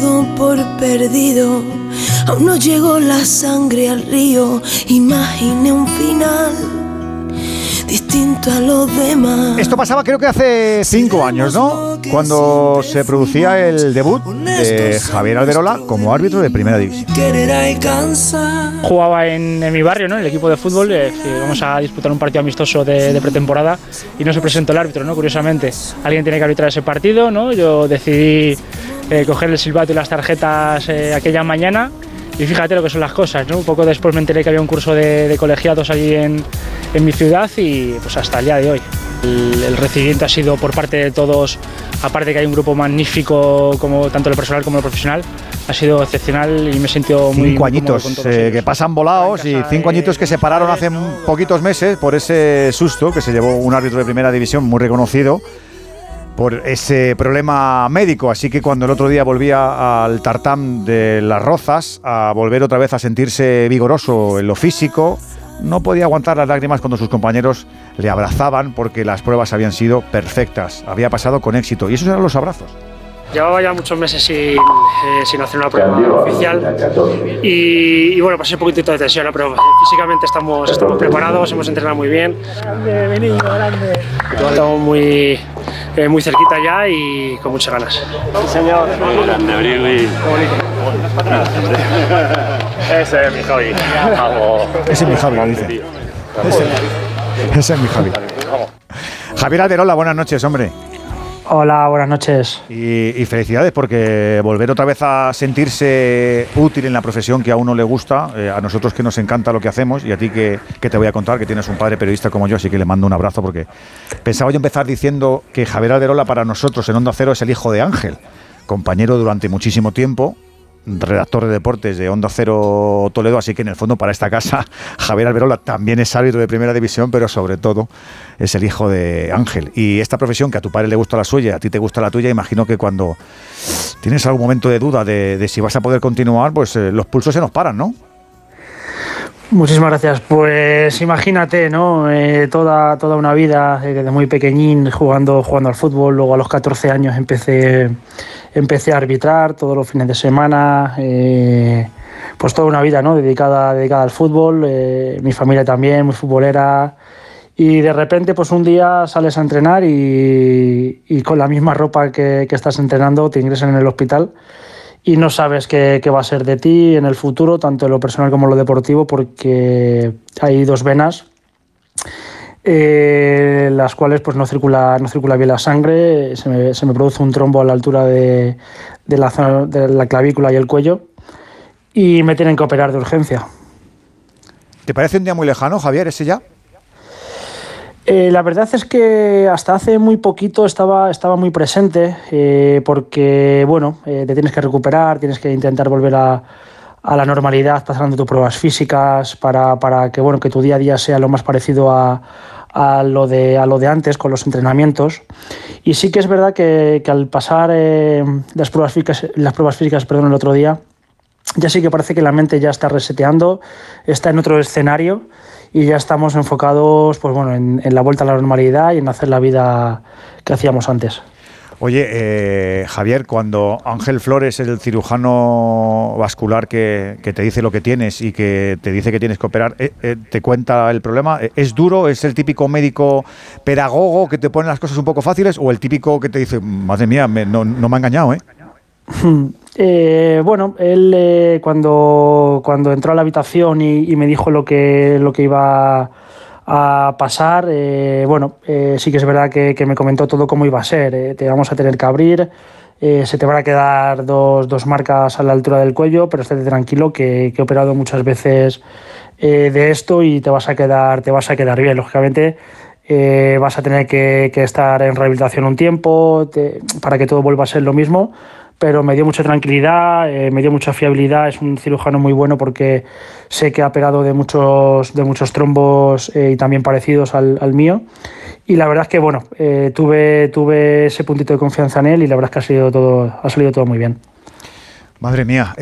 todo por perdido. Aún no llegó la sangre al río. Imaginé un final distinto a los demás. Esto pasaba creo que hace cinco años, ¿no? Cuando se producía el debut de Javier Alberola como árbitro de primera división. Jugaba en, mi barrio, ¿no? En el equipo de fútbol. Eh, vamos a disputar un partido amistoso de, pretemporada y no se presentó el árbitro, ¿no? Curiosamente, alguien tiene que arbitrar ese partido, ¿no? Yo decidí eh, coger el silbato y las tarjetas eh, aquella mañana y fíjate lo que son las cosas, ¿no? Un poco después me enteré que había un curso de, colegiados allí en, en, mi ciudad y pues hasta el día de hoy. El, recibimiento ha sido por parte de todos, aparte que hay un grupo magnífico como tanto el personal como el profesional, ha sido excepcional y me he sentido muy Cinco añitos eh, que pasan volados y cinco añitos que se pararon hace poquitos meses por ese susto que se llevó un árbitro de primera división muy reconocido por ese problema médico. Así que cuando el otro día volvía al tartán de las rozas, a volver otra vez a sentirse vigoroso en lo físico, no podía aguantar las lágrimas cuando sus compañeros le abrazaban porque las pruebas habían sido perfectas, había pasado con éxito. Y esos eran los abrazos. Llevaba ya muchos meses sin, eh, sin hacer una prueba oficial y, y, bueno, pasé un poquitito de tensión, pero físicamente estamos, estamos preparados, hemos entrenado muy bien. Grande, grande. Estamos muy, eh, muy cerquita ya y con muchas ganas. Sí, señor. Grande, Brili. Ese es mi Javi. Ese es mi Javi, dice. Ese, es mi Javi. Javier Alderola, buenas noches, hombre. Hola, buenas noches. Y, felicidades porque volver otra vez a sentirse útil en la profesión que a uno le gusta, eh, a nosotros que nos encanta lo que hacemos y a ti que, te voy a contar que tienes un padre periodista como yo, así que le mando un abrazo porque pensaba yo empezar diciendo que Javier Alderola para nosotros en Onda Cero es el hijo de Ángel, compañero durante muchísimo tiempo, redactor de deportes de Onda Cero Toledo, así que en el fondo para esta casa Javier Alberola también es árbitro de primera división, pero sobre todo es el hijo de Ángel. Y esta profesión que a tu padre le gusta la suya, a ti te gusta la tuya, imagino que cuando tienes algún momento de duda de, si vas a poder continuar, pues eh, los pulsos se nos paran, ¿no? Muchísimas gracias. Pues imagínate, ¿no? Eh, toda, toda una vida, eh, desde muy pequeñín, jugando, jugando al fútbol. Luego a los 14 años empecé, empecé a arbitrar todos los fines de semana. Eh, pues toda una vida, ¿no? Dedicada, dedicada al fútbol. mi familia también, muy futbolera. Y de repente, pues un día sales a entrenar y, con la misma ropa que, que estás entrenando te ingresan en el hospital y no sabes qué, va a ser de ti en el futuro, tanto en lo personal como en lo deportivo, porque hay dos venas eh, las cuales pues no circula, no circula bien la sangre, se me, produce un trombo a la altura de, la zona, de la clavícula y el cuello y me tienen que operar de urgencia. ¿Te parece un día muy lejano, Javier, ese ya? Eh, la verdad es que hasta hace muy poquito estaba, estaba muy presente eh, porque, bueno, eh, te tienes que recuperar, tienes que intentar volver a, la normalidad pasando tus pruebas físicas para, que, bueno, que tu día a día sea lo más parecido a, lo, de, a lo de antes con los entrenamientos. Y sí que es verdad que, al pasar las, pruebas físicas, las pruebas físicas perdón, el otro día, ya sí que parece que la mente ya está reseteando, está en otro escenario y ya estamos enfocados pues bueno, en, la vuelta a la normalidad y en hacer la vida que hacíamos antes. Oye, eh, Javier, cuando Ángel Flores, el cirujano vascular que, te dice lo que tienes y que te dice que tienes que operar, eh, eh, te cuenta el problema, ¿es duro? ¿Es el típico médico pedagogo que te pone las cosas un poco fáciles o el típico que te dice, madre mía, no, no me ha engañado, ¿eh? Eh, bueno, él eh, cuando, cuando entró a la habitación y, me dijo lo que, lo que iba a pasar, eh, bueno, sí que es verdad que, me comentó todo cómo iba a ser. te vamos a tener que abrir, se te van a quedar dos, dos, marcas a la altura del cuello, pero estate tranquilo que, he operado muchas veces de esto y te vas a quedar, te vas a quedar bien. Lógicamente, vas a tener que, estar en rehabilitación un tiempo para que todo vuelva a ser lo mismo pero me dio mucha tranquilidad, eh, me dio mucha fiabilidad, es un cirujano muy bueno porque sé que ha operado de muchos, de muchos trombos eh, y también parecidos al, mío. Y la verdad es que bueno, eh, tuve, tuve ese puntito de confianza en él y la verdad es que ha, sido todo, ha salido todo muy bien. Madre mía.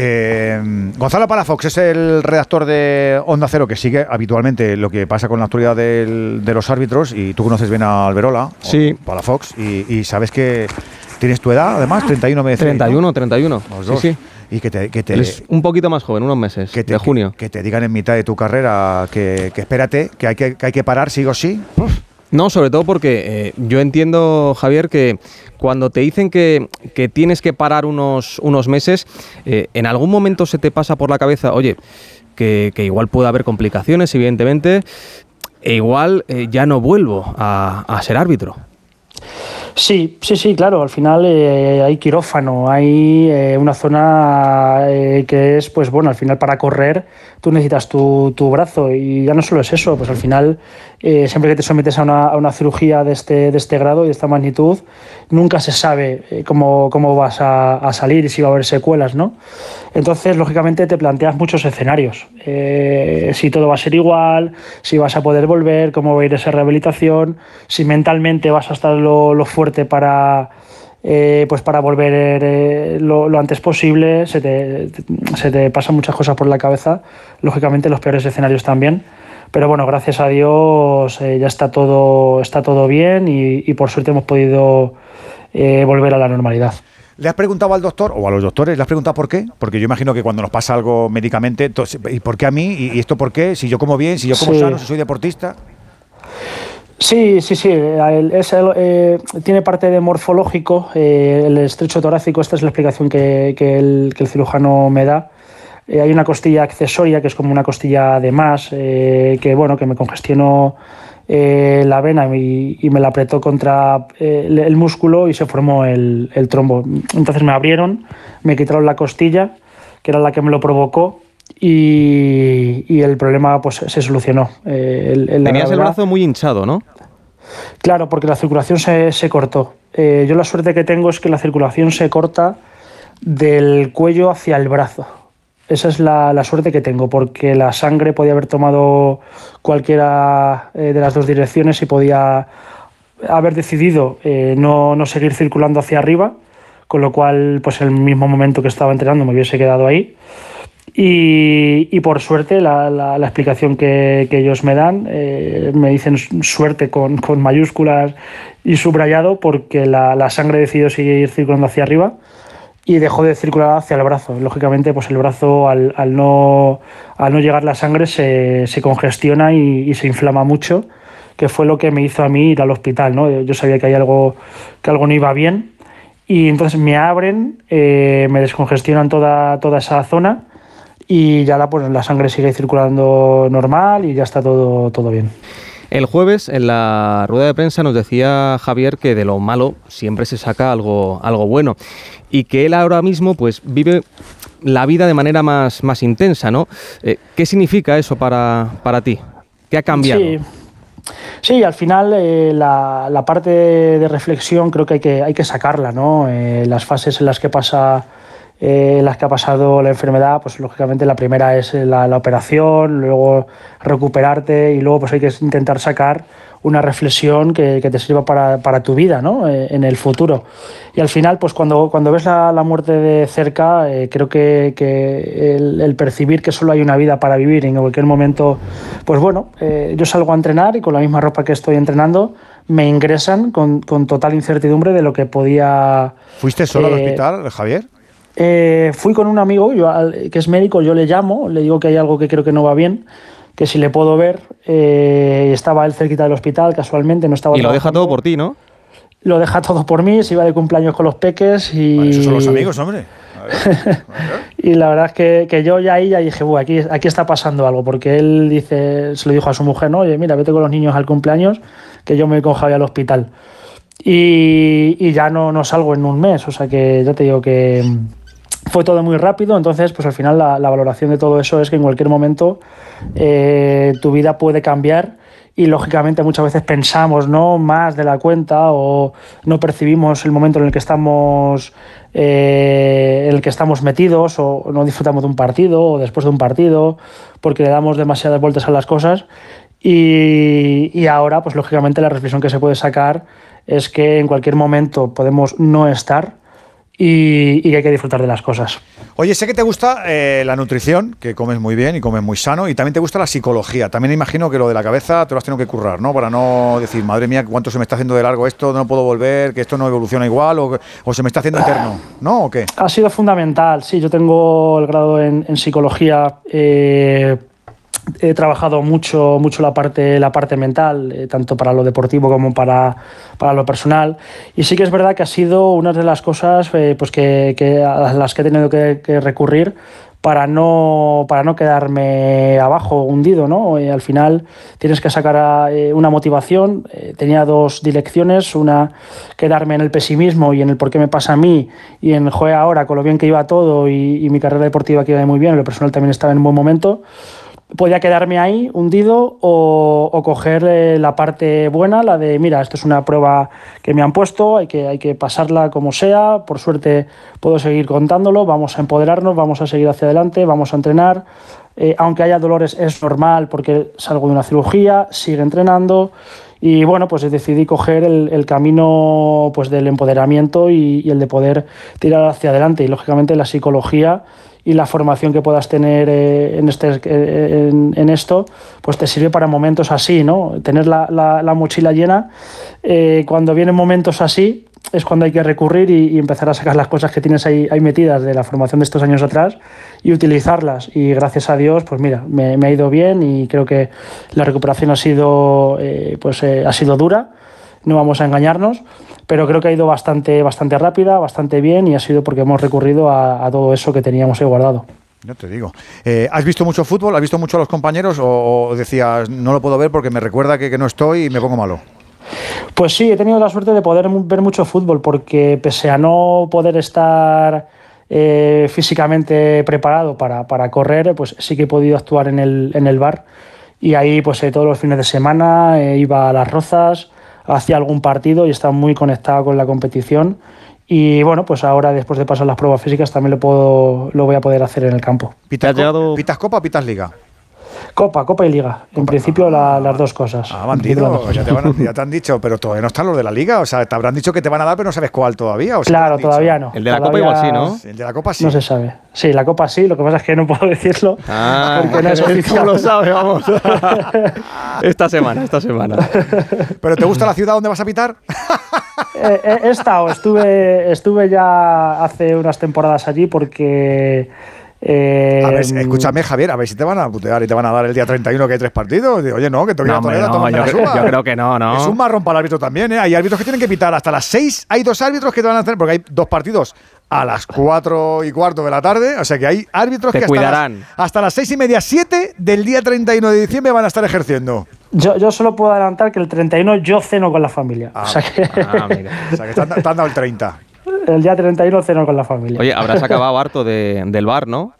Gonzalo Palafox es el redactor de Onda Cero que sigue habitualmente lo que pasa con la actualidad de los árbitros y tú conoces bien a Alberola, sí. Palafox, y, y sabes que ¿Tienes tu edad, además? 31 me 31, 31. Sí, sí. Y que te, que te es un poquito más joven, unos meses, que te, de junio. Que, te digan en mitad de tu carrera que, espérate, que hay que, que hay que parar sí o sí. No, sobre todo porque eh, yo entiendo, Javier, que cuando te dicen que, que tienes que parar unos, unos meses, eh, en algún momento se te pasa por la cabeza, oye, que, que igual puede haber complicaciones, evidentemente, e igual eh, ya no vuelvo a, a ser árbitro. Sí, sí, sí, claro. Al final eh, hay quirófano, hay eh, una zona eh, que es, pues bueno, al final para correr tú necesitas tu, tu, brazo y ya no solo es eso, pues al final siempre que te sometes a una, a una, cirugía de este, de este grado y de esta magnitud, nunca se sabe cómo, cómo vas a, a, salir y si va a haber secuelas, ¿no? Entonces, lógicamente te planteas muchos escenarios. si todo va a ser igual, si vas a poder volver, cómo va a ir esa rehabilitación, si mentalmente vas a estar lo, lo fuerte para, eh, pues para volver eh, lo, lo, antes posible. Se te, se te pasan muchas cosas por la cabeza, lógicamente los peores escenarios también. Pero bueno, gracias a Dios eh, ya está todo, está todo bien y, y por suerte hemos podido eh, volver a la normalidad. ¿Le has preguntado al doctor o a los doctores, le has preguntado por qué? Porque yo imagino que cuando nos pasa algo médicamente, entonces, ¿y por qué a mí? ¿Y esto por qué? Si yo como bien, si yo como sí. sano, si soy deportista. Sí, sí, sí. Es el, eh, tiene parte de morfológico. Eh, el estrecho torácico, esta es la explicación que, que, el, que el, cirujano me da. Eh, hay una costilla accesoria que es como una costilla de más, eh, que bueno, que me congestionó eh, la vena y, y, me la apretó contra el, el, músculo y se formó el, el trombo. Entonces me abrieron, me quitaron la costilla, que era la que me lo provocó, y, y, el problema pues se solucionó. Eh, el, el, Tenías el brazo muy hinchado, ¿no? Claro, porque la circulación se, se cortó. Eh, yo la suerte que tengo es que la circulación se corta del cuello hacia el brazo. Esa es la, la suerte que tengo, porque la sangre podía haber tomado cualquiera eh, de las dos direcciones y podía haber decidido eh, no, no seguir circulando hacia arriba, con lo cual, pues el mismo momento que estaba entrenando me hubiese quedado ahí. Y, y, por suerte la, la, la explicación que, que, ellos me dan, eh, me dicen suerte con, con, mayúsculas y subrayado porque la, la, sangre decidió seguir circulando hacia arriba y dejó de circular hacia el brazo. Lógicamente, pues el brazo al, al no, al no llegar la sangre se, se congestiona y, y, se inflama mucho, que fue lo que me hizo a mí ir al hospital. ¿no? Yo sabía que hay algo, que algo no iba bien y entonces me abren, eh, me descongestionan toda, toda esa zona y ya la, pues, la sangre sigue circulando normal y ya está todo, todo bien. El jueves en la rueda de prensa nos decía Javier que de lo malo siempre se saca algo, algo bueno y que él ahora mismo pues vive la vida de manera más, más intensa, ¿no? Eh, ¿Qué significa eso para, para ti? ¿Qué ha cambiado? Sí. Sí, al final eh, la, la, parte de reflexión creo que hay que, hay que sacarla, ¿no? Eh, las fases en las que pasa eh, las que ha pasado la enfermedad, pues lógicamente la primera es la, la, operación, luego recuperarte y luego pues hay que intentar sacar una reflexión que, que te sirva para, para, tu vida ¿no? Eh, en el futuro. Y al final, pues cuando, cuando ves la, la muerte de cerca, eh, creo que, que el, el, percibir que solo hay una vida para vivir y en cualquier momento, pues bueno, eh, yo salgo a entrenar y con la misma ropa que estoy entrenando, me ingresan con, con total incertidumbre de lo que podía... ¿Fuiste solo al hospital, Javier? Eh, fui con un amigo yo, que es médico, yo le llamo, le digo que hay algo que creo que no va bien, que si le puedo ver, eh, estaba él cerquita del hospital, casualmente, no estaba... Y lo deja todo por ti, ¿no? Lo deja todo por mí, se iba de cumpleaños con los peques y... Vale, esos son los amigos, hombre. y la verdad es que, que, yo ya ahí ya dije, aquí, aquí está pasando algo, porque él dice, se lo dijo a su mujer, no, oye, mira, vete con los niños al cumpleaños, que yo me voy con Javi al hospital. Y, y, ya no, no salgo en un mes, o sea que ya te digo que fue todo muy rápido, entonces pues al final la, valoración de todo eso es que en cualquier momento eh, tu vida puede cambiar y lógicamente muchas veces pensamos no más de la cuenta o no percibimos el momento en el que estamos eh, en el que estamos metidos o no disfrutamos de un partido o después de un partido porque le damos demasiadas vueltas a las cosas. Y, y ahora pues lógicamente la reflexión que se puede sacar es que en cualquier momento podemos no estar y, que hay que disfrutar de las cosas. Oye, sé que te gusta eh, la nutrición, que comes muy bien y comes muy sano, y también te gusta la psicología. También imagino que lo de la cabeza te lo has tenido que currar, ¿no? Para no decir, madre mía, cuánto se me está haciendo de largo esto, no puedo volver, que esto no evoluciona igual, o, se me está haciendo eterno, ¿no? ¿O qué? Ha sido fundamental, sí. Yo tengo el grado en, psicología. Eh, he trabajado mucho, mucho la parte, la parte mental, eh, tanto para lo deportivo como para, para, lo personal. Y sí que es verdad que ha sido una de las cosas eh, pues que, a las que he tenido que, recurrir para no, para no quedarme abajo, hundido. ¿no? al final tienes que sacar eh, una motivación. tenía dos direcciones, una quedarme en el pesimismo y en el por qué me pasa a mí y en el ahora con lo bien que iba todo y, y mi carrera deportiva que iba muy bien, lo personal también estaba en un buen momento podía quedarme ahí hundido o, coger eh, la parte buena, la de, mira, esto es una prueba que me han puesto, hay que, hay que pasarla como sea, por suerte puedo seguir contándolo, vamos a empoderarnos, vamos a seguir hacia adelante, vamos a entrenar, eh, aunque haya dolores es normal porque salgo de una cirugía, sigue entrenando y bueno, pues decidí coger el, camino pues del empoderamiento y, y el de poder tirar hacia adelante. Y lógicamente la psicología y la formación que puedas tener eh, en, este, eh, en, esto, pues te sirve para momentos así, ¿no? Tener la, la, mochila llena. Eh, cuando vienen momentos así, es cuando hay que recurrir y, empezar a sacar las cosas que tienes ahí, ahí, metidas de la formación de estos años atrás y utilizarlas. Y gracias a Dios, pues mira, me, ha ido bien y creo que la recuperación ha sido, pues, ha sido dura, no vamos a engañarnos, pero creo que ha ido bastante, bastante rápida, bastante bien y ha sido porque hemos recurrido a, todo eso que teníamos ahí guardado. Yo te digo. Eh, ¿Has visto mucho fútbol? ¿Has visto mucho a los compañeros? ¿O, decías, no lo puedo ver porque me recuerda que, no estoy y me pongo malo? Pues sí, he tenido la suerte de poder ver mucho fútbol porque pese a no poder estar eh, físicamente preparado para, para, correr, pues sí que he podido actuar en el, en el bar y ahí pues eh, todos los fines de semana iba a las rozas, hacía algún partido y estaba muy conectado con la competición. Y bueno, pues ahora después de pasar las pruebas físicas también lo, puedo, lo voy a poder hacer en el campo. ¿Pitas, ¿Pitas Copa o Pitas Liga? Copa, Copa y Liga. En principio las dos cosas. Ah, bandido, ya te, han dicho, pero todavía no están los de la Liga. O sea, te habrán dicho que te van a dar, pero no sabes cuál todavía. claro, todavía no. El de la Copa igual sí, ¿no? El de la Copa sí. No se sabe. Sí, la Copa sí, lo que pasa es que no puedo decirlo. Ah, porque no es oficial. lo sabe, vamos? esta semana, esta semana. ¿Pero te gusta la ciudad donde vas a pitar? Eh, eh, he estado, estuve, estuve ya hace unas temporadas allí porque eh, a ver, escúchame, Javier, a ver si te van a putear y te van a dar el día 31 que hay tres partidos. Oye, no, que te voy a no, no, yo, yo, creo que no, no. Es un marrón para el árbitro también, ¿eh? Hay árbitros que tienen que pitar hasta las 6. Hay dos árbitros que te van a hacer, porque hay dos partidos a las 4 y cuarto de la tarde. O sea que hay árbitros que hasta las, hasta las 6 y media, 7 del día 31 de diciembre van a estar ejerciendo. Yo, yo solo puedo adelantar que el 31 yo ceno con la familia. o sea que, ah, mira. o sea que te han, dado el 30 el día 31 ceno con la familia. Oye, habrás acabado harto del bar, ¿no?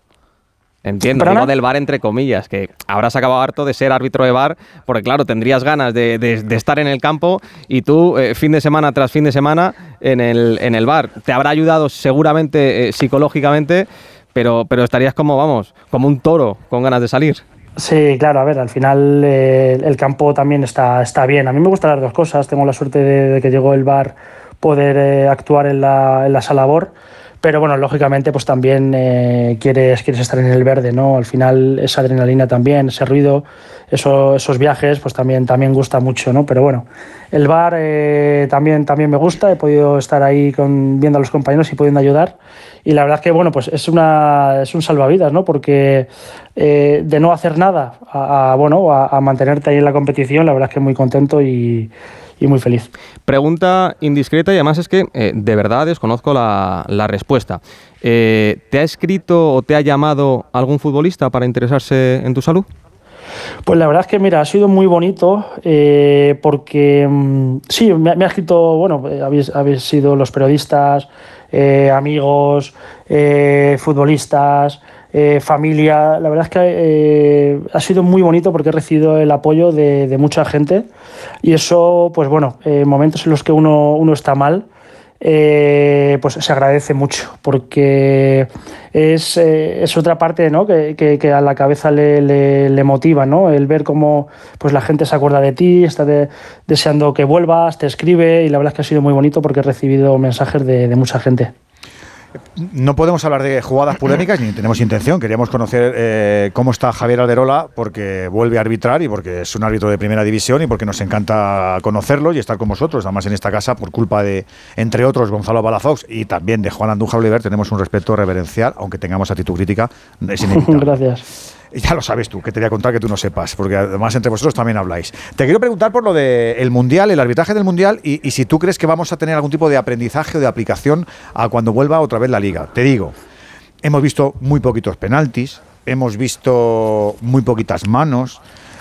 Entiendo, digo del bar entre comillas, que habrás acabado harto de ser árbitro de bar, porque claro, tendrías ganas de, estar en el campo y tú, eh, fin de semana tras fin de semana, en el, en el bar. Te habrá ayudado seguramente eh, psicológicamente, pero, pero estarías como, vamos, como un toro con ganas de salir. Sí, claro, a ver, al final eh, el campo también está, está bien. A mí me gustan las dos cosas. Tengo la suerte de, que llegó el bar poder actuar en la, en la sala BOR pero bueno, lógicamente pues también eh, quieres, quieres estar en el verde, ¿no? Al final esa adrenalina también, ese ruido, esos viajes pues también, también gusta mucho, ¿no? Pero bueno, el bar eh, también, también me gusta, he podido estar ahí con, viendo a los compañeros y pudiendo ayudar y la verdad que bueno, pues es, una, es un salvavidas, ¿no? Porque eh, de no hacer nada a, bueno, a mantenerte ahí en la competición, la verdad es que muy contento y y muy feliz. Pregunta indiscreta y además es que eh, de verdad desconozco la, respuesta. Eh, ¿Te ha escrito o te ha llamado algún futbolista para interesarse en tu salud? Pues la verdad es que, mira, ha sido muy bonito eh, porque mm, sí, me, ha escrito, bueno, habéis, habéis sido los periodistas, amigos, futbolistas, eh, familia. La verdad es que eh, ha sido muy bonito porque he recibido el apoyo de, mucha gente y eso, pues bueno, en momentos en los que uno, uno está mal, eh, pues se agradece mucho porque es, es otra parte ¿no? que, a la cabeza le, motiva, ¿no? el ver cómo pues, la gente se acuerda de ti, está deseando que vuelvas, te escribe y la verdad es que ha sido muy bonito porque he recibido mensajes de mucha gente. No podemos hablar de jugadas polémicas ni tenemos intención. Queríamos conocer eh, cómo está Javier Alderola porque vuelve a arbitrar y porque es un árbitro de primera división y porque nos encanta conocerlo y estar con vosotros. Además, en esta casa, por culpa de, entre otros, Gonzalo Balafox y también de Juan Andújar Oliver, tenemos un respeto reverencial, aunque tengamos actitud crítica. Es Gracias. Ya lo sabes tú, que te voy a contar que tú no sepas, porque además entre vosotros también habláis. Te quiero preguntar por lo del Mundial, el arbitraje del Mundial, y, y, si tú crees que vamos a tener algún tipo de aprendizaje o de aplicación a cuando vuelva otra vez la liga. Te digo, hemos visto muy poquitos penaltis, hemos visto muy poquitas manos,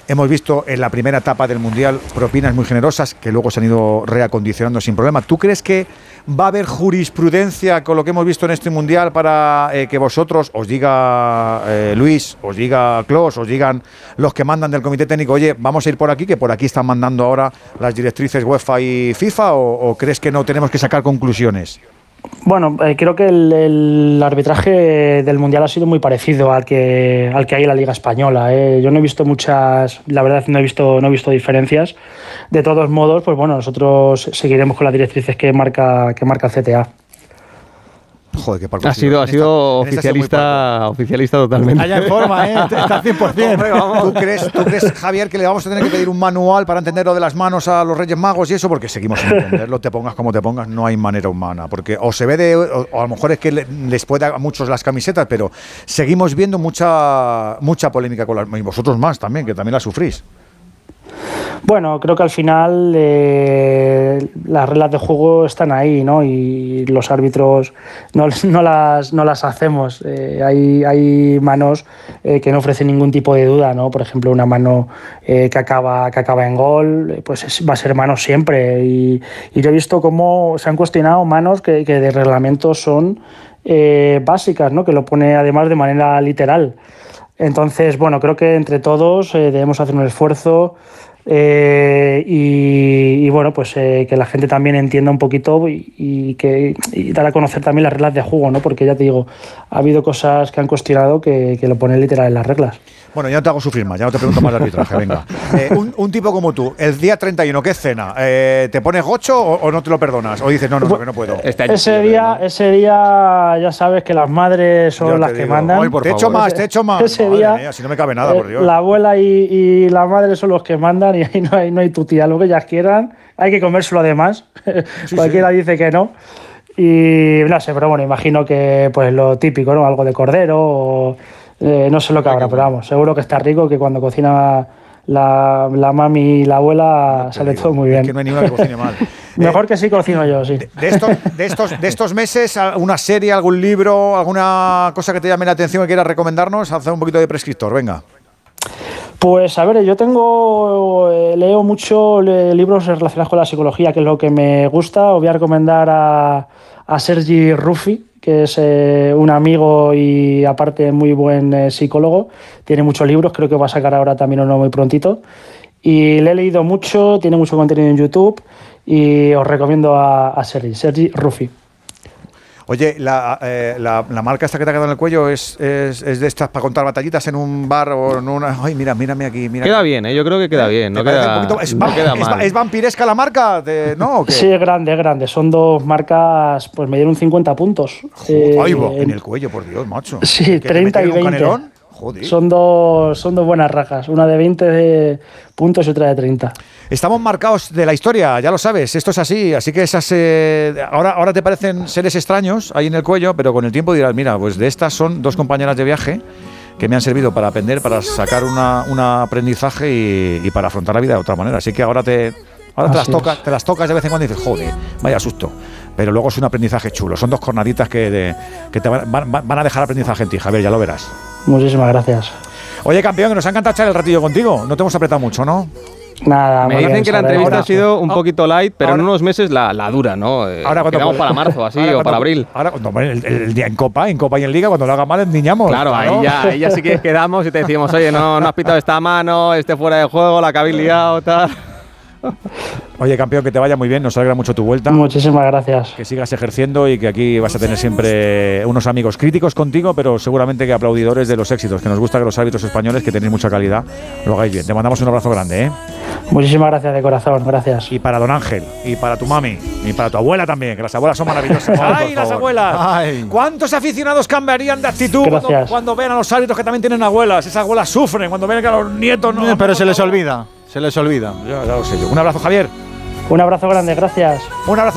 Hemos visto en la primera etapa del Mundial propinas muy generosas que luego se han ido reacondicionando sin problema. ¿Tú crees que va a haber jurisprudencia con lo que hemos visto en este Mundial para eh, que vosotros os diga eh, Luis, os diga Klaus, os digan los que mandan del Comité Técnico, oye, vamos a ir por aquí, que por aquí están mandando ahora las directrices UEFA y FIFA, o crees que no tenemos que sacar conclusiones? Bueno, eh, creo que el, arbitraje del Mundial ha sido muy parecido al que, al que hay en la Liga Española. ¿eh? Yo no he visto muchas, la verdad no he visto, no he visto diferencias. De todos modos, pues bueno, nosotros seguiremos con las directrices que marca, que marca CTA. Joder, qué ha sido, ha sido oficialista, oficialista totalmente. Allá en forma, ¿eh? Está 100%. ¿Tú, crees, ¿Tú crees, Javier, que le vamos a tener que pedir un manual para entender lo de las manos a los Reyes Magos y eso? Porque seguimos sin entenderlo, te pongas como te pongas, no hay manera humana. Porque o se ve de. O, a lo mejor es que les puede a muchos las camisetas, pero seguimos viendo mucha, mucha polémica con las. Y vosotros más también, que también la sufrís. Bueno, creo que al final eh, las reglas de juego están ahí, ¿no? Y los árbitros no, las, no las hacemos. Eh, hay, hay manos eh, que no ofrecen ningún tipo de duda, ¿no? Por ejemplo, una mano que, acaba, que acaba en gol, pues va a ser mano siempre. Y, yo he visto cómo se han cuestionado manos que, que de reglamento son básicas, ¿no? Que lo pone además de manera literal. Entonces, bueno, creo que entre todos debemos hacer un esfuerzo eh, y, bueno, pues eh, que la gente también entienda un poquito y, que dar a conocer también las reglas de juego, ¿no? Porque ya te digo, ha habido cosas que han cuestionado que, que lo ponen literal en las reglas. Bueno, ya no te hago sufrir más, ya no te pregunto más de arbitraje, venga. Eh, un, tipo como tú, el día 31, ¿qué cena? Eh, ¿Te pones gocho o, no te lo perdonas? O dices, no, no, que no puedo. Este ese, día, ese día ya sabes que las madres son las que mandan. te echo más, te echo más. Ese día, si no me cabe nada, por Dios. La abuela y, la madre son los que mandan y ahí no hay, no hay tu tía, lo que ellas quieran. Hay que comérselo además. Cualquiera dice que no. Y no sé, pero bueno, imagino que pues lo típico, ¿no? Algo de cordero o eh, no sé lo que habrá, pero vamos, seguro que está rico, que cuando cocina la, la mami y la abuela sale todo muy bien. que no hay ninguna que cocine mal. Mejor que sí cocino yo, sí. De, estos, de, estos, de estos meses, ¿una serie, algún libro, alguna cosa que te llame la atención que quieras recomendarnos? Hacer un poquito de prescriptor, venga. Pues a ver, yo tengo, eh, leo mucho libros relacionados con la psicología, que es lo que me gusta. Os voy a recomendar a, a Sergi Ruffi, que es eh, un amigo y aparte muy buen eh, psicólogo. Tiene muchos libros, creo que va a sacar ahora también uno muy prontito. Y le he leído mucho, tiene mucho contenido en YouTube y os recomiendo a, a Sergi, Sergi Ruffi. Oye, eh, la, la, marca esta que te ha quedado en el cuello es, es, de estas para contar batallitas en un bar o en una. Ay, mira, mírame aquí. Mira queda bien, ¿eh? yo creo que queda bien. No queda, es, es, vampiresca la marca? ¿No? Sí, es grande, es grande. Son dos marcas, pues me dieron 50 puntos. Eh, ay, en el cuello, por Dios, macho. Sí, 30 y 20. Son dos, son dos buenas rajas, una de 20 de puntos y otra de 30. Estamos marcados de la historia, ya lo sabes, esto es así, así que esas eh, ahora, ahora te parecen seres extraños ahí en el cuello, pero con el tiempo dirás, mira, pues de estas son dos compañeras de viaje que me han servido para aprender, para sacar una, un aprendizaje y, para afrontar la vida de otra manera. Así que ahora te, ahora te las, tocas, te las tocas de vez en cuando y dices, joder, vaya susto. Pero luego es un aprendizaje chulo. Son dos cornaditas que, que te van, van, a dejar aprendizaje en ti, Javier, ya lo verás. Muchísimas gracias. Oye, campeón, que nos ha encantado echar el ratillo contigo. No te hemos apretado mucho, ¿no? Nada, Me dicen que la entrevista ha sido un poquito light, pero en unos meses la, la dura, ¿no? Eh, ahora cuando para marzo, así, o para abril. Ahora, cuando, el, día en Copa, en Copa y en Liga, cuando lo haga mal, endiñamos. Claro, ahí ya, ahí ya sí que quedamos y te decimos, oye, no, no has pitado esta mano, este fuera de juego, la que habéis liado, tal. Oye, campeón, que te vaya muy bien, nos alegra mucho tu vuelta. Muchísimas gracias. Que sigas ejerciendo y que aquí vas a tener siempre unos amigos críticos contigo, pero seguramente que aplaudidores de los éxitos, que nos gusta que los árbitros españoles, que tenéis mucha calidad, lo hagáis bien. Te mandamos un abrazo grande, ¿eh? Muchísimas gracias de corazón, gracias. Y para don Ángel, y para tu mami, y para tu abuela también, que las abuelas son maravillosas. ¡Ay, las abuelas! Ay. ¿Cuántos aficionados cambiarían de actitud cuando, cuando ven a los árbitros que también tienen abuelas? Esas abuelas sufren cuando ven que a los nietos no. Pero se les olvida, se les olvida. Ya, ya lo sé yo. Un abrazo, Javier. Un abrazo grande, gracias. Un abrazo.